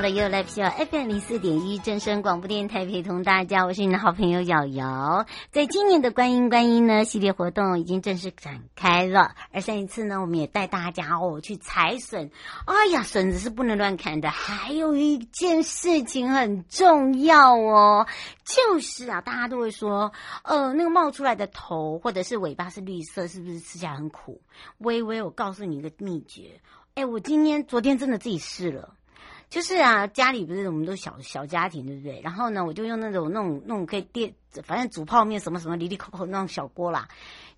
到了 You Live Show FM 零四点一正声广播电台，陪同大家，我是你的好朋友瑶瑶。在今年的观音观音呢系列活动已经正式展开了，而上一次呢，我们也带大家哦去采笋。哎呀，笋子是不能乱砍的。还有一件事情很重要哦，就是啊，大家都会说，呃，那个冒出来的头或者是尾巴是绿色，是不是吃起来很苦？微微，我告诉你一个秘诀。哎，我今天昨天真的自己试了。就是啊，家里不是我们都小小家庭，对不对？然后呢，我就用那种那种那种可以电，反正煮泡面什么什么，里里口口那种小锅啦。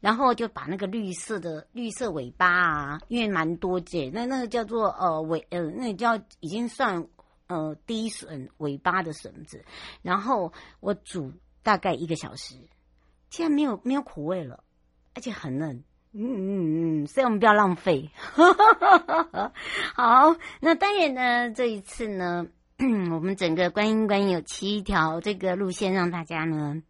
然后就把那个绿色的绿色尾巴啊，因为蛮多节，那那个叫做呃尾呃，那叫已经算呃低笋尾巴的笋子。然后我煮大概一个小时，竟然没有没有苦味了，而且很嫩。嗯嗯嗯，所以我们不要浪费。好，那当然呢，这一次呢，我们整个观音观音有七条这个路线，让大家呢。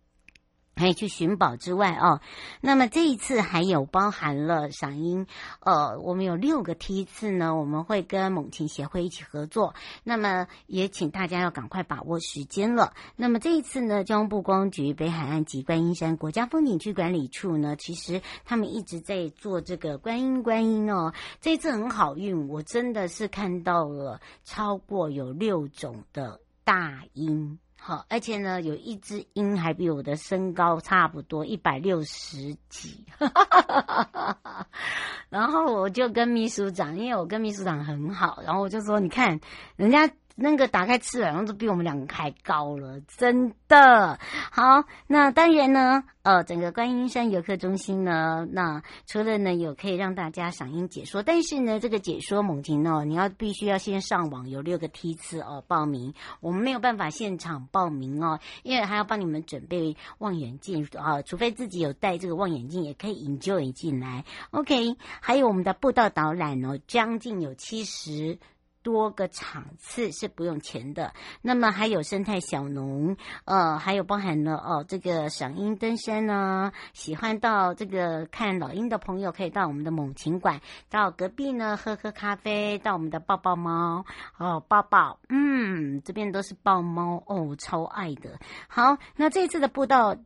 可以去寻宝之外哦，那么这一次还有包含了赏樱，呃，我们有六个梯次呢，我们会跟猛禽协会一起合作。那么也请大家要赶快把握时间了。那么这一次呢，交通部观光局北海岸及观音山国家风景区管理处呢，其实他们一直在做这个观音观音哦。这次很好运，我真的是看到了超过有六种的大樱。好，而且呢，有一只鹰还比我的身高差不多一百六十几，然后我就跟秘书长，因为我跟秘书长很好，然后我就说，你看人家。那个打开翅膀都比我们两个还高了，真的好。那当然呢，呃，整个观音山游客中心呢，那除了呢有可以让大家赏樱解说，但是呢，这个解说猛禽哦，你要必须要先上网，有六个梯次哦，报名。我们没有办法现场报名哦，因为还要帮你们准备望远镜啊，除非自己有带这个望远镜，也可以 enjoy 进来。OK，还有我们的步道导览哦，将近有七十。多个场次是不用钱的，那么还有生态小农，呃，还有包含了哦，这个赏樱登山呢，喜欢到这个看老鹰的朋友，可以到我们的猛禽馆，到隔壁呢喝喝咖啡，到我们的抱抱猫哦，抱抱，嗯，这边都是抱猫哦，超爱的。好，那这次的步道。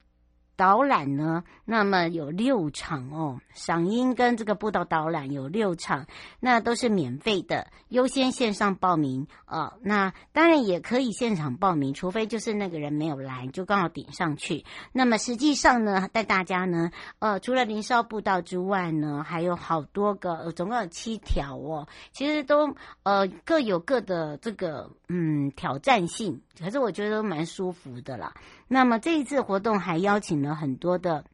导览呢，那么有六场哦，赏樱跟这个步道导览有六场，那都是免费的，优先线上报名啊、那当然也可以现场报名，除非就是那个人没有来，就刚好顶上去。那么实际上呢，带大家呢，呃，除了林梢步道之外呢，还有好多个，呃、总共有七条哦，其实都呃各有各的这个嗯挑战性，可是我觉得都蛮舒服的啦。那么这一次活动还邀请了很多的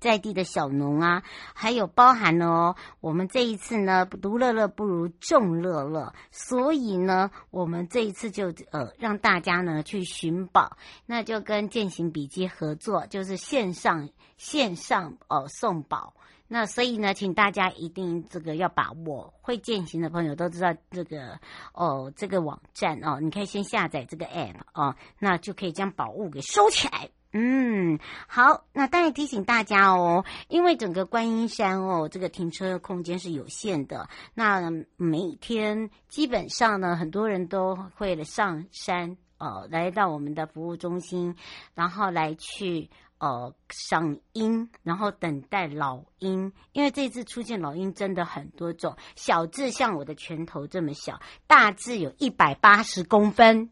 在地的小农啊，还有包含了哦，我们这一次呢，独乐乐不如众乐乐，所以呢，我们这一次就呃让大家呢去寻宝，那就跟践行笔记合作，就是线上线上呃送宝。那所以呢，请大家一定这个要把握。会践行的朋友都知道这个哦，这个网站哦，你可以先下载这个 app 哦，那就可以将宝物给收起来。嗯，好，那当然提醒大家哦，因为整个观音山哦，这个停车空间是有限的。那每天基本上呢，很多人都会上山哦，来到我们的服务中心，然后来去。呃，赏樱，然后等待老鹰，因为这次出现老鹰真的很多种，小只像我的拳头这么小，大只有一百八十公分。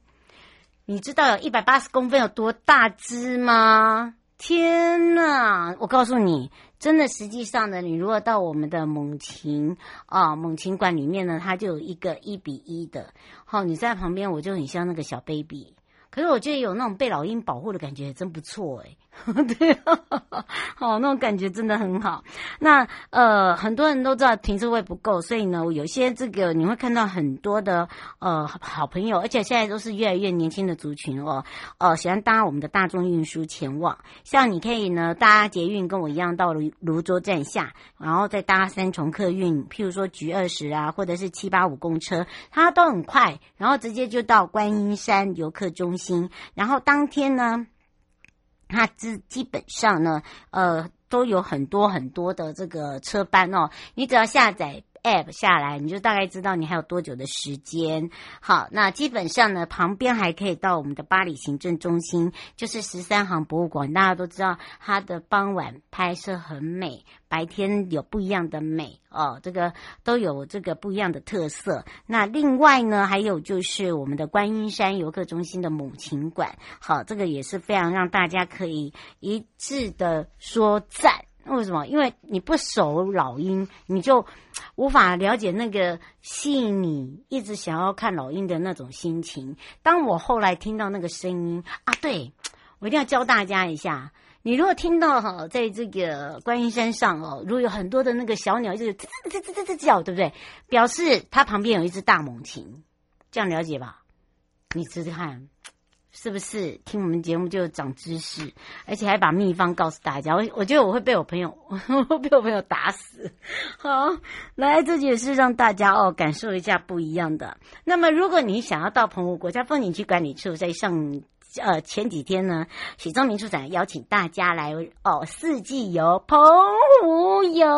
你知道有一百八十公分有多大只吗？天哪！我告诉你，真的，实际上呢，你如果到我们的猛禽啊猛禽馆里面呢，它就有一个一比一的，好、你在旁边，我就很像那个小 baby。可是我觉得有那种被老鹰保护的感觉，真不错哎。对，好，那种感觉真的很好。那呃，很多人都知道停车位不够，所以呢，有些这个你会看到很多的呃好朋友，而且现在都是越来越年轻的族群哦，呃，喜欢搭我们的大众运输前往。像你可以呢搭捷运，跟我一样到芦芦洲站下，然后再搭三重客运，譬如说橘二十啊，或者是七八五公车，它都很快，然后直接就到观音山游客中心。然后当天呢，它基基本上呢，呃，都有很多很多的这个车班哦，你只要下载。App 下来，你就大概知道你还有多久的时间。好，那基本上呢，旁边还可以到我们的巴黎行政中心，就是十三行博物馆。大家都知道，它的傍晚拍摄很美，白天有不一样的美哦。这个都有这个不一样的特色。那另外呢，还有就是我们的观音山游客中心的猛禽馆。好，这个也是非常让大家可以一致的说赞。为什么？因为你不熟老鹰，你就无法了解那个吸引你一直想要看老鹰的那种心情。当我后来听到那个声音啊，对，我一定要教大家一下。你如果听到哈，在这个观音山上哦，如果有很多的那个小鸟，就是吱吱吱吱吱叫，对不对？表示它旁边有一只大猛禽，这样了解吧？你试试看。是不是听我们节目就长知识，而且还把秘方告诉大家？我我觉得我会被我朋友，我 会被我朋友打死。好，来，这也是让大家哦感受一下不一样的。那么，如果你想要到澎湖国家风景区管理处，在上。呃，前几天呢，许宗明处长邀请大家来哦，四季游澎湖游。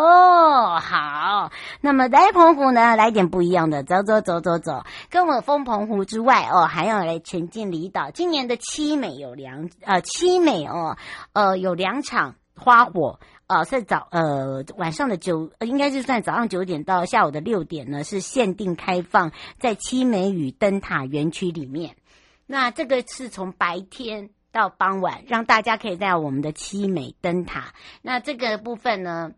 好，那么来澎湖呢，来点不一样的，走走走走走，跟我封澎湖之外哦，还要来前进离岛。今年的七美有两呃七美哦，呃有两场花火，呃在早呃晚上的九，应该是算早上九点到下午的六点呢，是限定开放在七美屿灯塔园区里面。那这个是从白天到傍晚，让大家可以在我们的七美灯塔。那这个部分呢，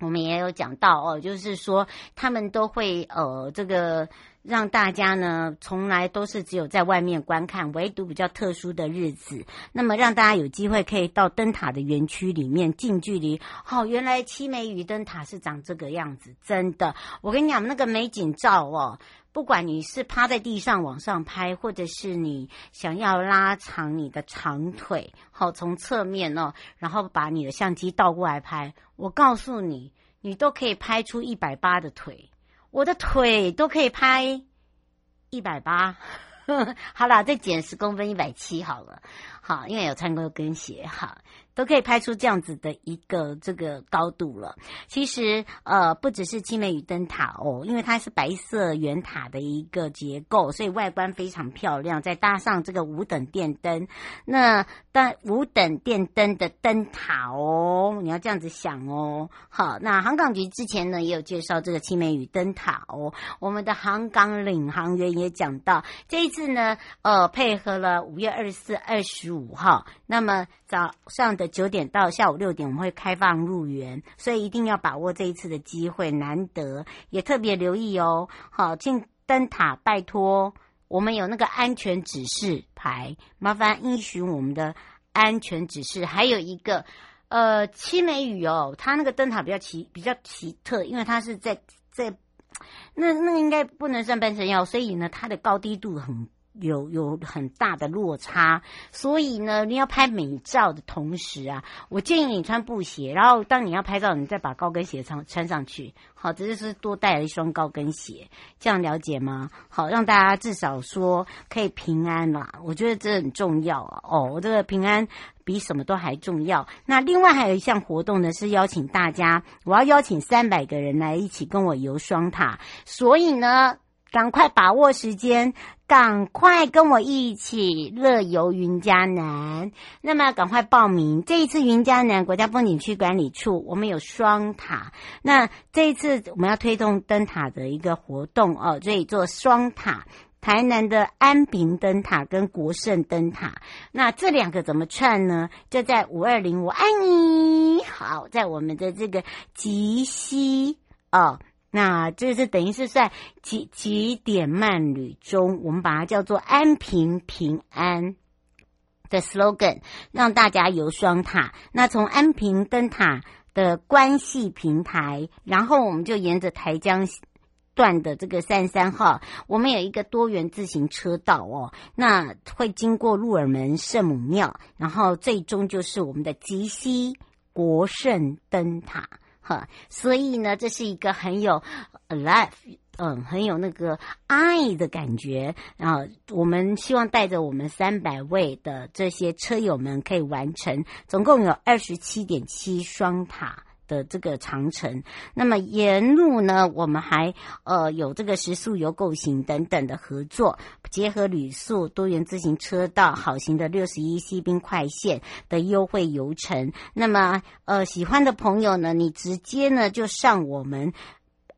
我们也有讲到哦，就是说他们都会呃，这个让大家呢，从来都是只有在外面观看，唯独比较特殊的日子，那么让大家有机会可以到灯塔的园区里面近距离。哦，原来七美屿灯塔是长这个样子，真的，我跟你讲那个美景照哦。不管你是趴在地上往上拍，或者是你想要拉长你的长腿，好，从侧面哦，然后把你的相机倒过来拍，我告诉你，你都可以拍出一百八的腿，我的腿都可以拍一百八，好了，再减十公分，一百七好了，好，因为有穿高跟鞋，哈。都可以拍出这样子的一个这个高度了。其实，呃，不只是七美屿灯塔哦，因为它是白色圆塔的一个结构，所以外观非常漂亮。再搭上这个五等电灯，那但五等电灯的灯塔哦，你要这样子想哦。好，那航港局之前呢也有介绍这个七美屿灯塔哦。我们的航港领航员也讲到，这一次呢，呃，配合了五月二十四、二十五号，那么早上的。九点到下午六点，我们会开放入园，所以一定要把握这一次的机会，难得也特别留意哦。好，进灯塔拜托，我们有那个安全指示牌，麻烦依循我们的安全指示。还有一个，呃，七美屿哦，它那个灯塔比较奇比较奇特，因为它是在在那那应该不能算半山腰，所以呢，它的高低度很。有有很大的落差，所以呢，你要拍美照的同时啊，我建议你穿布鞋，然后当你要拍照，你再把高跟鞋穿穿上去。好，这就是多带了一双高跟鞋，这样了解吗？好，让大家至少说可以平安啦。我觉得这很重要啊。哦，我这个平安比什么都还重要。那另外还有一项活动呢，是邀请大家，我要邀请三百个人来一起跟我游双塔，所以呢，赶快把握时间。赶快跟我一起乐游云嘉南，那么赶快报名。这一次云嘉南国家风景区管理处，我们有双塔。那这一次我们要推动灯塔的一个活动哦，所以做双塔台南的安平灯塔跟国盛灯塔，那这两个怎么串呢？就在五二零，我爱你。好，在我们的这个集溪哦，那这是等于是在集集点慢旅中，我们把它叫做安平平安的 slogan，让大家游双塔。那从安平灯塔的关系平台，然后我们就沿着台江。段的这个三十三号，我们有一个多元自行车道哦，那会经过鹿耳门圣母庙，然后最终就是我们的吉西国圣灯塔，所以呢，这是一个很有 life，嗯，很有那个爱的感觉，然后我们希望带着我们三百位的这些车友们可以完成，总共有二十七点七双塔。的这个长城，那么沿路呢，我们还呃有这个食宿游购行等等的合作，结合旅宿、多元自行车道、好行的六十一西滨快线的优惠游程。那么呃喜欢的朋友呢，你直接呢就上我们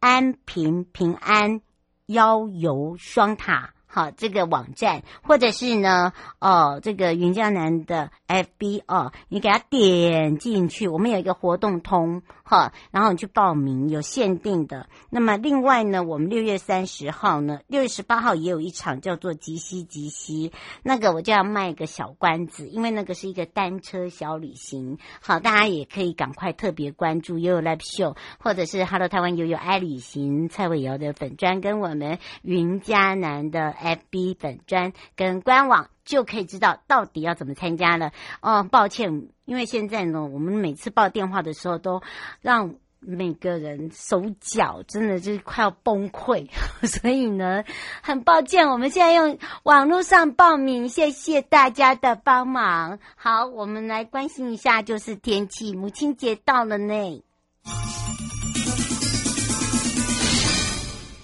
安平平安邀游双塔。好，这个网站，或者是呢，哦，这个云嘉南的 FB 哦，你给他点进去，我们有一个活动通，哈，然后你去报名，有限定的。那么另外呢，我们六月三十号呢，六月十八号也有一场叫做吉西吉西，那个我就要卖个小关子，因为那个是一个单车小旅行，好，大家也可以赶快特别关注悠悠 Live Show，或者是 Hello 台湾悠悠爱旅行蔡伟瑶的粉专，跟我们云嘉南的。FB 本专跟官网就可以知道到底要怎么参加了。哦，抱歉，因为现在呢，我们每次报电话的时候都让每个人手脚真的就是快要崩溃，所以呢，很抱歉，我们现在用网络上报名，谢谢大家的帮忙。好，我们来关心一下，就是天气，母亲节到了呢。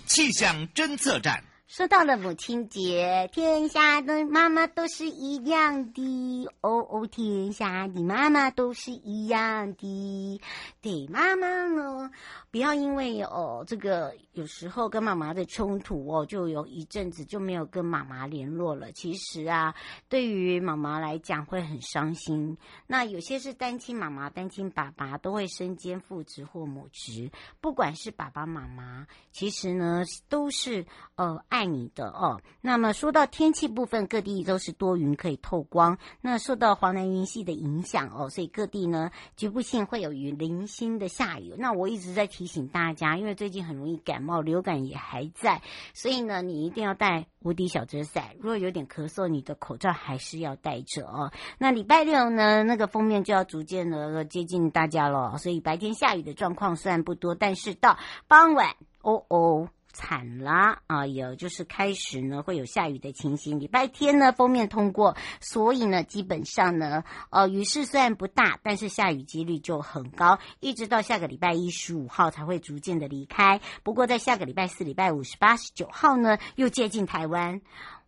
气象侦测站。说到了母亲节，天下的妈妈都是一样的哦哦，天下的妈妈都是一样的。对妈妈呢，不要因为哦这个有时候跟妈妈的冲突哦，就有一阵子就没有跟妈妈联络了。其实啊，对于妈妈来讲会很伤心。那有些是单亲妈妈、单亲爸爸都会身兼父职或母职，不管是爸爸妈妈，其实呢都是呃爱。爱你的哦。那么说到天气部分，各地都是多云可以透光。那受到华南云系的影响哦，所以各地呢局部性会有雨零星的下雨。那我一直在提醒大家，因为最近很容易感冒，流感也还在，所以呢你一定要带无敌小遮伞。如果有点咳嗽，你的口罩还是要戴着哦。那礼拜六呢，那个封面就要逐渐的接近大家了，所以白天下雨的状况虽然不多，但是到傍晚，哦哦。惨了啊！有就是开始呢会有下雨的情形。礼拜天呢封面通过，所以呢基本上呢呃雨势虽然不大，但是下雨几率就很高，一直到下个礼拜一十五号才会逐渐的离开。不过在下个礼拜四、礼拜五、十八、十九号呢又接近台湾，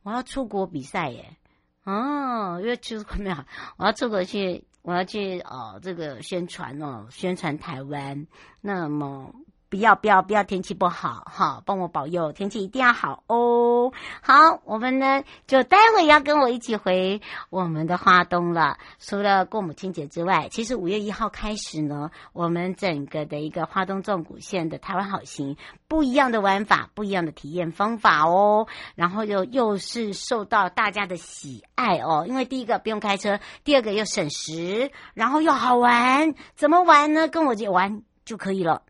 我要出国比赛耶！哦，又出国没有？我要出国去，我要去哦这个宣传哦，宣传台湾。那么。不要不要不要！天气不好哈，帮我保佑天气一定要好哦。好，我们呢就待会要跟我一起回我们的花东了。除了过母亲节之外，其实五月一号开始呢，我们整个的一个花东纵谷线的台湾好行，不一样的玩法，不一样的体验方法哦。然后又又是受到大家的喜爱哦，因为第一个不用开车，第二个又省时，然后又好玩。怎么玩呢？跟我姐玩就可以了。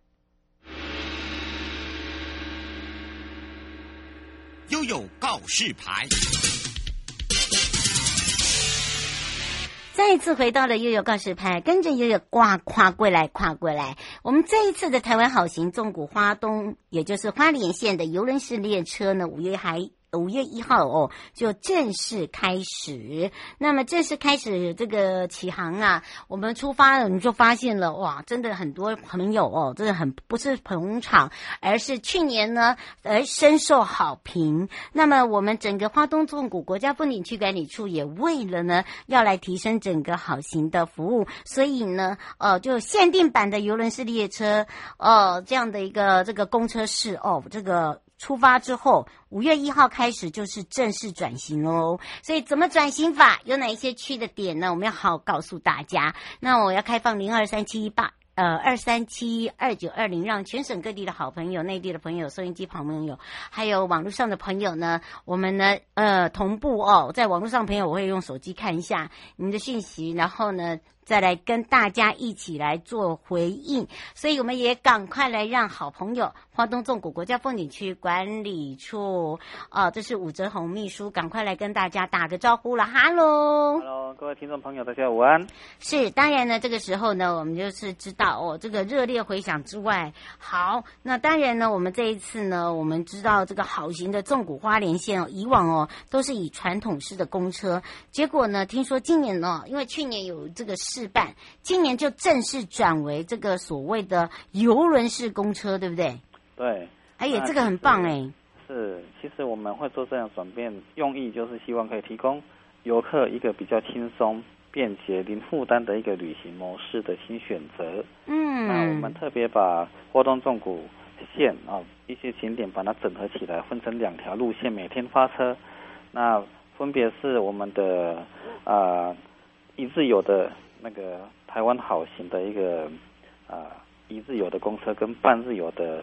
悠悠告示牌，再一次回到了悠悠告示牌，跟着悠悠挂跨过来，跨过来。我们这一次的台湾好行纵谷花东，也就是花莲县的游轮式列车呢，五月还。五月一号哦，就正式开始。那么正式开始这个启航啊，我们出发了，我们就发现了哇，真的很多朋友哦，真的很不是捧场，而是去年呢而深受好评。那么我们整个花东纵谷国家风景区管理处也为了呢要来提升整个好行的服务，所以呢呃就限定版的邮轮式列车哦这样的一个这个公车式哦这个。出发之后，五月一号开始就是正式转型哦。所以怎么转型法，有哪一些去的点呢？我们要好好告诉大家。那我要开放零二三七一八。呃，二三七二九二零，让全省各地的好朋友、内地的朋友、收音机旁朋友，还有网络上的朋友呢，我们呢，呃，同步哦，在网络上朋友，我会用手机看一下你们的讯息，然后呢。再来跟大家一起来做回应，所以我们也赶快来让好朋友花东纵谷国家风景区管理处哦，这是武泽宏秘书，赶快来跟大家打个招呼了，哈喽，哈喽，各位听众朋友，大家午安。是，当然呢，这个时候呢，我们就是知道哦，这个热烈回响之外，好，那当然呢，我们这一次呢，我们知道这个好行的纵谷花莲线哦，以往哦都是以传统式的公车，结果呢，听说今年呢，因为去年有这个事。办，今年就正式转为这个所谓的游轮式公车，对不对？对，哎呀，这个很棒哎。是，其实我们会做这样转变，用意就是希望可以提供游客一个比较轻松、便捷、零负担的一个旅行模式的新选择。嗯，那我们特别把花东纵谷线啊一些景点把它整合起来，分成两条路线，每天发车。那分别是我们的啊、呃、一日游的。那个台湾好行的一个啊、呃、一日游的公车跟半日游的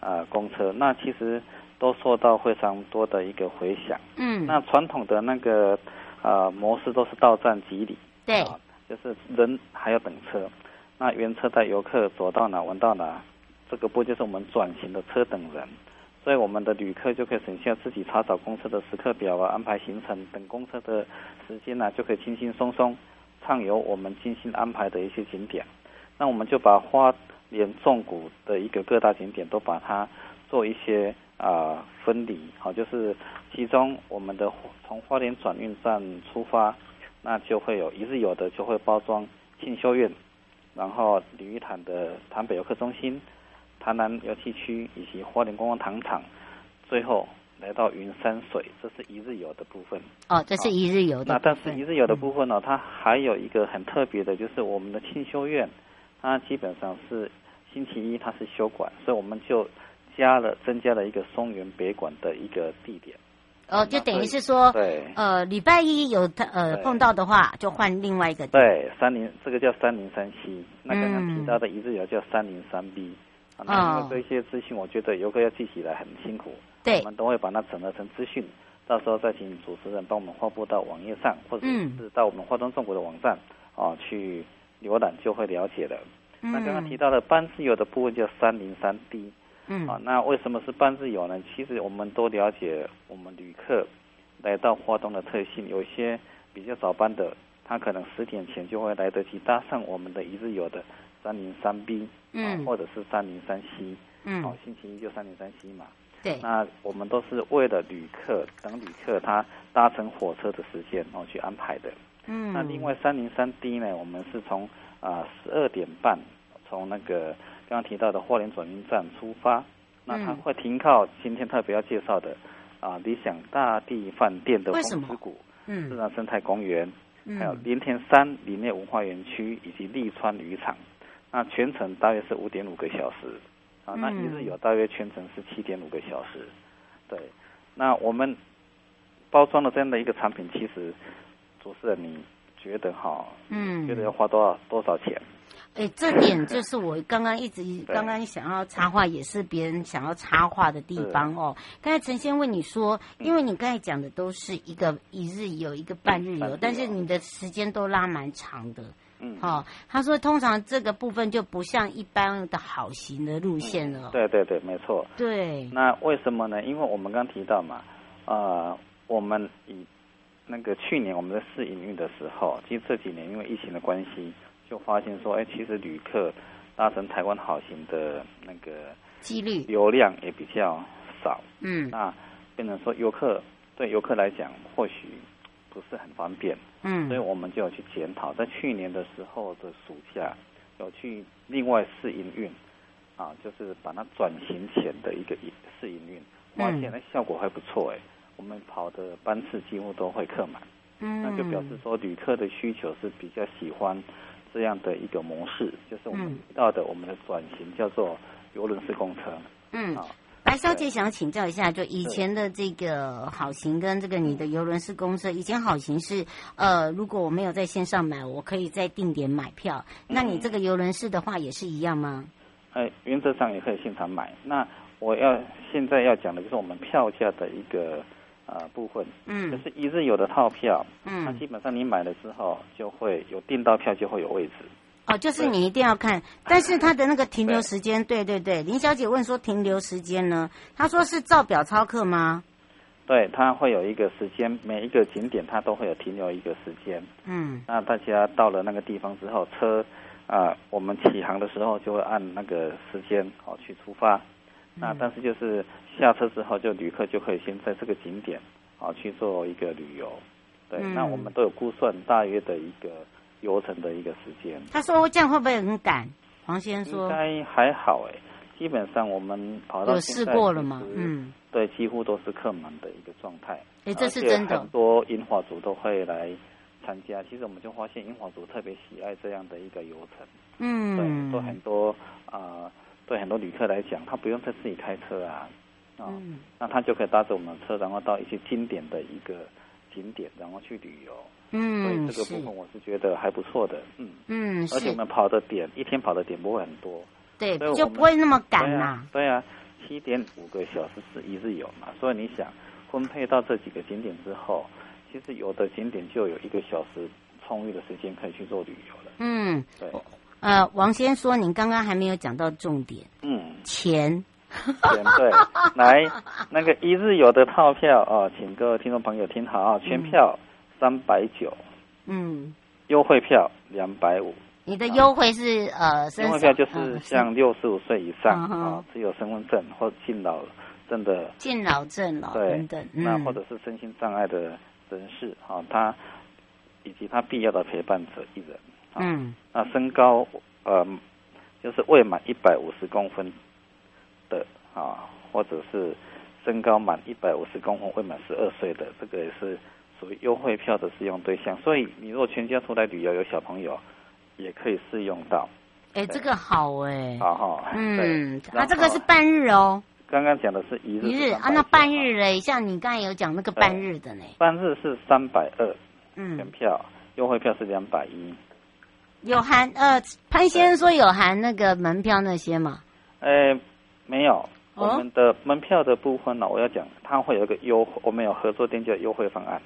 啊、呃、公车，那其实都受到非常多的一个回响。嗯，那传统的那个啊、呃、模式都是到站即离，对、呃，就是人还要等车，那原车带游客走到哪玩到哪，这个不就是我们转型的车等人，所以我们的旅客就可以省下自己查找公车的时刻表啊，安排行程等公车的时间呢、啊，就可以轻轻松松。畅游我们精心安排的一些景点，那我们就把花莲纵谷的一个各大景点都把它做一些啊、分离，好，就是其中我们的从花莲转运站出发，那就会有一日游的就会包装庆修院，然后鲤鱼潭的潭北游客中心、潭南游憩区以及花莲观光糖厂，最后。来到云山水，这是一日游的部分。哦，这是一日游的。那但是一日游的部分呢，嗯、它还有一个很特别的，就是我们的清修院，它基本上是星期一它是休馆，所以我们就加了增加了一个松原北馆的一个地点。哦，就等于是说，对，呃，礼拜一有呃碰到的话，就换另外一个地。对，三零这个叫三零三七那刚刚提到的一日游叫三零三 B。啊，那这些资讯，我觉得游客要记起来很辛苦。对，我们都会把它整合成资讯，到时候再请主持人帮我们发布到网页上，或者是到我们华东纵谷的网站啊去浏览，就会了解了。嗯、那刚刚提到的半自由的部分叫三零三 D，嗯，啊，那为什么是半自由呢？其实我们都了解，我们旅客来到华东的特性，有些比较早班的，他可能十点前就会来得及搭上我们的一日游的三零三 B，嗯，或者是三零三 C，嗯，好，星期一就三零三 C 嘛。对，那我们都是为了旅客等旅客他搭乘火车的时间然后去安排的。嗯，那另外三零三 D 呢，我们是从啊十二点半从那个刚刚提到的花莲转运站出发，那它会停靠今天特别要介绍的啊理想大地饭店的红之谷，嗯，自然生态公园，嗯，还有连田山林业文化园区以及利川渔场，那全程大约是五点五个小时。啊，那一日游大约全程是七点五个小时，对。那我们包装的这样的一个产品，其实主持人你觉得哈？嗯，觉得要花多少多少钱？哎，这点就是我刚刚一直刚刚想要插话，也是别人想要插话的地方哦。刚才陈先问你说，因为你刚才讲的都是一个一日游，一个半日游，但是你的时间都拉蛮长的。嗯，好、哦，他说通常这个部分就不像一般的好行的路线了。嗯、对对对，没错。对。那为什么呢？因为我们刚提到嘛，呃，我们以那个去年我们在试营运的时候，其实这几年因为疫情的关系，就发现说，哎，其实旅客搭乘台湾好行的那个几率流量也比较少。嗯。那变成说游客对游客来讲，或许。不是很方便，嗯，所以我们就要去检讨，在去年的时候的暑假，有去另外试营运，啊，就是把它转型前的一个试营运，发现哎效果还不错哎，我们跑的班次几乎都会客满，嗯，那就表示说旅客的需求是比较喜欢这样的一个模式，就是我们提到的我们的转型叫做游轮式公车，嗯，啊。白小姐想请教一下，就以前的这个好行跟这个你的游轮式公车，以前好行是呃，如果我没有在线上买，我可以在定点买票。那你这个游轮式的话也是一样吗？呃，原则上也可以现场买。那我要现在要讲的就是我们票价的一个呃部分，嗯，就是一日游的套票，嗯，那基本上你买了之后就会有订到票就会有位置。哦，就是你一定要看，但是它的那个停留时间，对对对，林小姐问说停留时间呢？她说是照表操课吗？对，它会有一个时间，每一个景点它都会有停留一个时间。嗯，那大家到了那个地方之后，车啊、呃，我们起航的时候就会按那个时间哦去出发。嗯、那但是就是下车之后，就旅客就可以先在这个景点啊去做一个旅游。对，嗯、那我们都有估算大约的一个。游程的一个时间，他说这样会不会很赶？黄先生说应该还好哎，基本上我们跑到试过了吗？嗯，对，几乎都是客满的一个状态。哎，这是真的。很多樱花族都会来参加，其实我们就发现樱花族特别喜爱这样的一个游程。嗯，对，都很多啊、呃，对很多旅客来讲，他不用再自己开车啊，啊、那他就可以搭着我们的车，然后到一些经典的一个景点，然后去旅游。嗯，所以这个部分我是觉得还不错的，嗯嗯，而且我们跑的点一天跑的点不会很多，对，就不会那么赶嘛。对啊，七点五个小时是一日游嘛，所以你想分配到这几个景点之后，其实有的景点就有一个小时充裕的时间可以去做旅游了。嗯，对。呃，王先说，您刚刚还没有讲到重点，嗯，钱，钱对，来那个一日游的套票啊，请各位听众朋友听好啊，全票。三百九，嗯，优惠票两百五。你的优惠是呃，优惠票就是像六十五岁以上啊，只有身份证或敬老证的。敬老证了，对，等等，那或者是身心障碍的人士啊，他以及他必要的陪伴者一人，嗯，那身高呃，就是未满一百五十公分的啊，或者是身高满一百五十公分未满十二岁的，这个也是。属于优惠票的适用对象，所以你如果全家出来旅游有小朋友，也可以适用到。哎，这个好哎，好好，嗯，那这个是半日哦。刚刚讲的是一日，一日啊，那半日嘞，像你刚才有讲那个半日的呢？半日是三百二，嗯，全票优惠票是两百一，有含呃，潘先生说有含那个门票那些吗？哎，没有。我们的门票的部分呢，我要讲，它会有一个优，我们有合作店家优惠方案。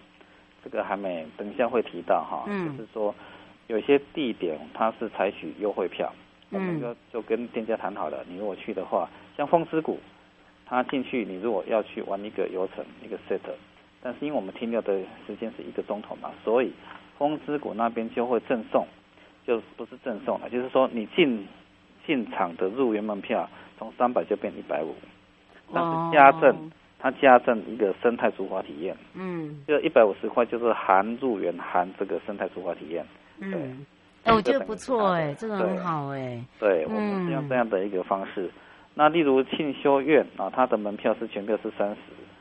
这个还没，等一下会提到哈，嗯、就是说有些地点它是采取优惠票，嗯、我们就就跟店家谈好了，你如果去的话，像风之谷，它进去你如果要去玩一个游程一个 set，但是因为我们停留的时间是一个钟头嘛，所以风之谷那边就会赠送，就不是赠送了，就是说你进进场的入园门票从三百就变一百五，但是加赠。哦它加赠一个生态竹筏体验，嗯，就一百五十块，就是含入园含这个生态竹筏体验，嗯，对，哎，我觉得不错哎，这个很好哎，对，我们是用这样的一个方式。那例如庆修院啊，它的门票是全票是三十，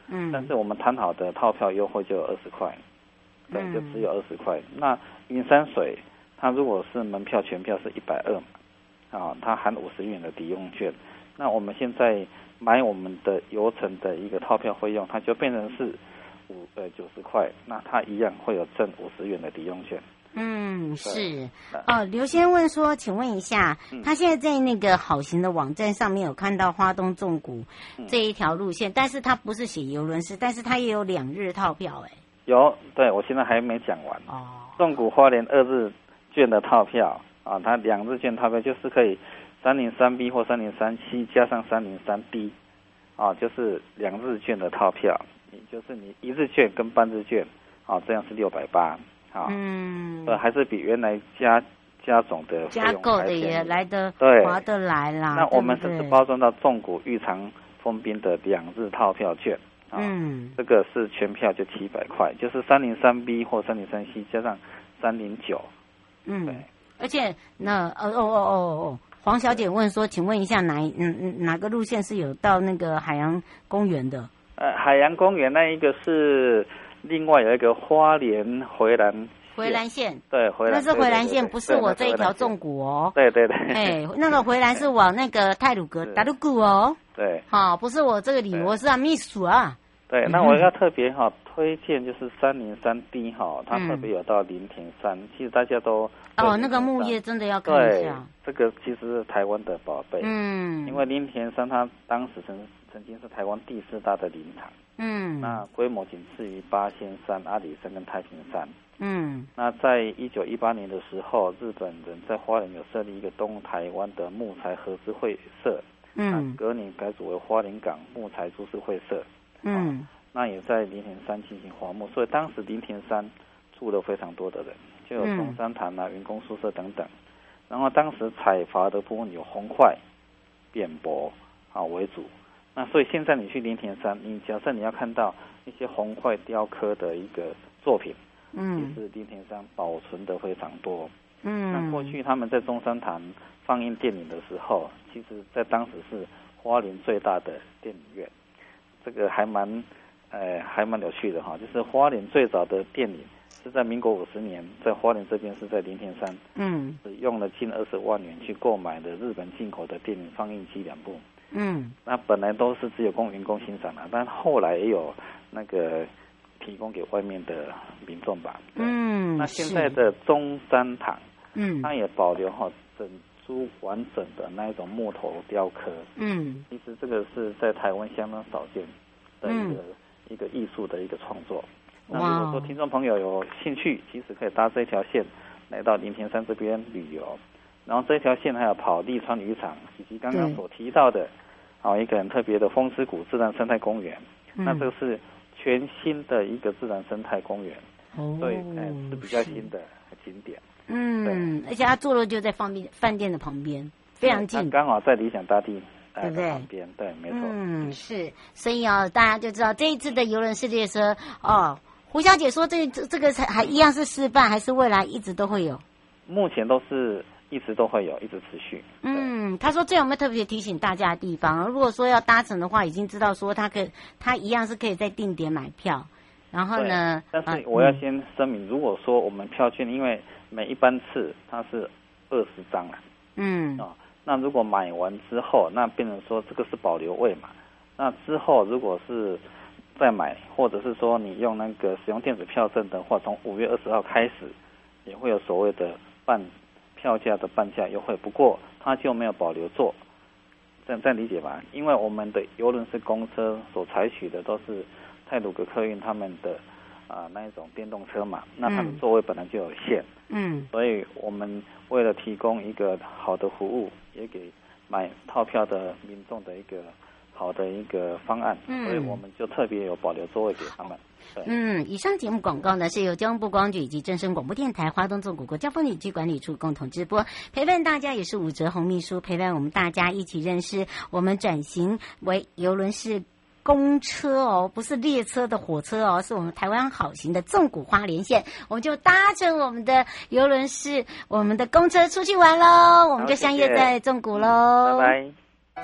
嗯，但是我们谈好的套票优惠就有二十块，对，就只有二十块。那云山水，它如果是门票全票是一百二，啊，它含五十元的抵用券。那我们现在。买我们的游程的一个套票费用，它就变成是五呃九十块，那它一样会有挣五十元的抵用券。嗯，是哦。刘先问说，请问一下，嗯、他现在在那个好行的网站上面有看到花东纵谷这一条路线，嗯、但是他不是写游轮式，但是他也有两日套票哎。有，对我现在还没讲完哦。纵谷花莲二日券的套票啊，它两日券套票就是可以。三零三 B 或三零三 C 加上三零三 D，啊，就是两日券的套票，也就是你一日券跟半日券，啊，这样是六百八，啊，嗯，呃，还是比原来加加总的加购的也来得对划得来啦。那我们甚至包装到纵谷玉长封边的两日套票券，啊，嗯，这个是全票就七百块，就是三零三 B 或三零三 C 加上三零九，嗯，对，而且那哦哦哦哦哦。黄小姐问说：“请问一下哪，哪嗯嗯哪个路线是有到那个海洋公园的？”呃，海洋公园那一个是另外有一个花莲回蓝回蓝线，对，回蓝那是回蓝线，不是我这一条纵谷哦。对对对。哎，那个回蓝是往那个泰鲁格达鲁谷哦。对，好，不是我这个李我是啊，秘书啊。对，那我要特别哈推荐就是三零三 D 哈，它特别有到林田山，其实大家都哦，那个木叶真的要看一下。这个其实是台湾的宝贝，嗯，因为林田山它当时曾曾经是台湾第四大的林场，嗯，那规模仅次于八仙山、阿里山跟太平山，嗯，那在一九一八年的时候，日本人在花莲有设立一个东台湾的木材合资会社，嗯，隔年改组为花莲港木材株式会社。嗯，那也在林田山进行伐木，所以当时林田山住了非常多的人，就有中山堂啊、员工宿舍等等。然后当时采伐的部分有红块、扁柏啊为主。那所以现在你去林田山，你假设你要看到一些红块雕刻的一个作品，嗯，其实林田山保存的非常多。嗯，那过去他们在中山堂放映电影的时候，其实在当时是花莲最大的电影院。这个还蛮，呃，还蛮有趣的哈。就是花莲最早的电影是在民国五十年，在花莲这边是在林田山，嗯，是用了近二十万元去购买的日本进口的电影放映机两部，嗯，那本来都是只有供员工欣赏的，但后来也有那个提供给外面的民众吧。嗯，那现在的中山堂，嗯，它也保留哈整。株完整的那一种木头雕刻，嗯，其实这个是在台湾相当少见的一个、嗯、一个艺术的一个创作。哇那如果说听众朋友有兴趣，其实可以搭这条线来到林田山这边旅游。然后这条线还有跑立川渔场，以及刚刚所提到的，啊一个很特别的风之谷自然生态公园。嗯、那这个是全新的一个自然生态公园，哦，所以哎是比较新的景点。嗯，而且它坐落就在方便饭店的旁边，非常近，刚好在理想大地对不对？旁边，对，没错。嗯，是，所以啊、哦，大家就知道这一次的游轮世界车哦。胡小姐说这，这这个还还一样是示范，还是未来一直都会有？目前都是一直都会有，一直持续。嗯，他说这有没有特别提醒大家的地方？如果说要搭乘的话，已经知道说他可以，他一样是可以在定点买票。然后呢？但是我要先声明，如果说我们票券，因为每一班次它是二十张啊，嗯，啊，那如果买完之后，那变成说这个是保留位嘛？那之后如果是再买，或者是说你用那个使用电子票证的话，从五月二十号开始，也会有所谓的半票价的半价优惠。不过它就没有保留座，这样这样理解吧？因为我们的游轮是公车所采取的都是。泰鲁格客运他们的啊、呃、那一种电动车嘛，那他们座位本来就有限，嗯，所以我们为了提供一个好的服务，也给买套票的民众的一个好的一个方案，嗯，所以我们就特别有保留座位给他们。对，嗯，以上节目广告呢是由交通部观光局以及正声广播电台花东纵谷国家风景区管理处共同直播，陪伴大家也是武哲红秘书陪伴我们大家一起认识我们转型为游轮式。公车哦，不是列车的火车哦，是我们台湾好行的纵谷花莲线，我们就搭乘我们的游轮式我们的公车出去玩喽，我们就相约在纵谷喽，拜拜。